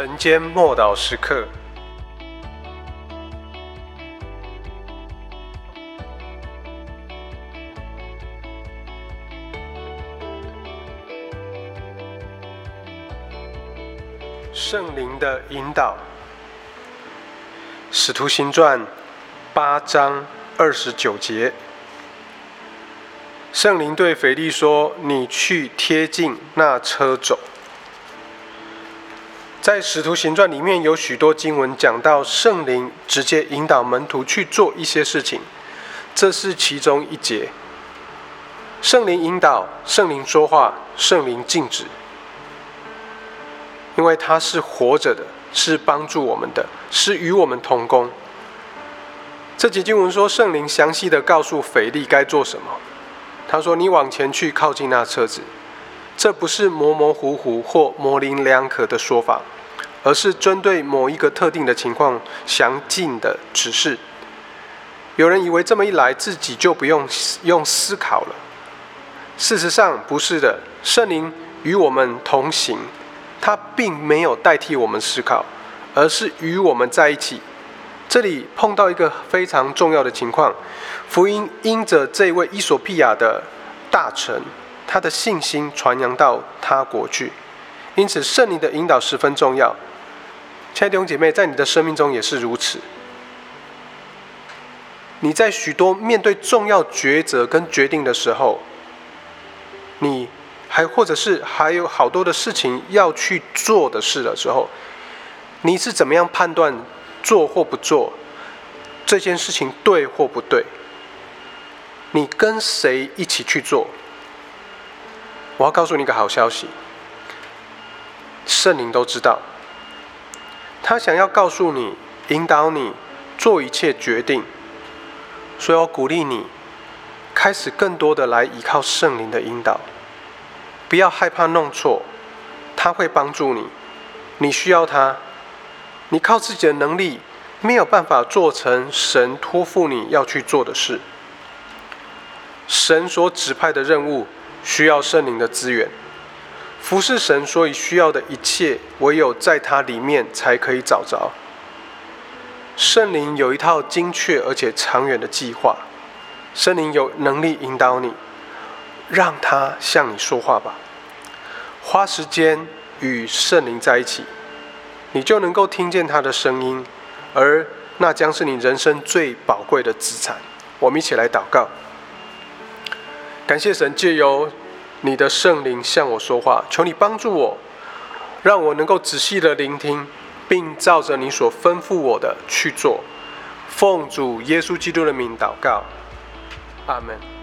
晨间默祷时刻，圣灵的引导，《使徒行传》八章二十九节，圣灵对腓力说：“你去贴近那车走。”在《使徒行传》里面有许多经文讲到圣灵直接引导门徒去做一些事情，这是其中一节。圣灵引导，圣灵说话，圣灵禁止，因为他是活着的，是帮助我们的，是与我们同工。这节经文说，圣灵详细的告诉腓力该做什么。他说：“你往前去，靠近那车子。”这不是模模糊糊或模棱两可的说法，而是针对某一个特定的情况详尽的指示。有人以为这么一来，自己就不用用思考了。事实上不是的，圣灵与我们同行，他并没有代替我们思考，而是与我们在一起。这里碰到一个非常重要的情况：福音因着这位伊索比亚的大臣。他的信心传扬到他国去，因此圣灵的引导十分重要。亲爱的弟姐妹，在你的生命中也是如此。你在许多面对重要抉择跟决定的时候，你还或者是还有好多的事情要去做的事的时候，你是怎么样判断做或不做这件事情对或不对？你跟谁一起去做？我要告诉你一个好消息，圣灵都知道，他想要告诉你、引导你做一切决定，所以我鼓励你开始更多的来依靠圣灵的引导，不要害怕弄错，他会帮助你，你需要他，你靠自己的能力没有办法做成神托付你要去做的事，神所指派的任务。需要圣灵的资源，服侍神，所以需要的一切，唯有在它里面才可以找着。圣灵有一套精确而且长远的计划，圣灵有能力引导你，让他向你说话吧。花时间与圣灵在一起，你就能够听见他的声音，而那将是你人生最宝贵的资产。我们一起来祷告。感谢神借由你的圣灵向我说话，求你帮助我，让我能够仔细的聆听，并照着你所吩咐我的去做。奉主耶稣基督的名祷告，阿门。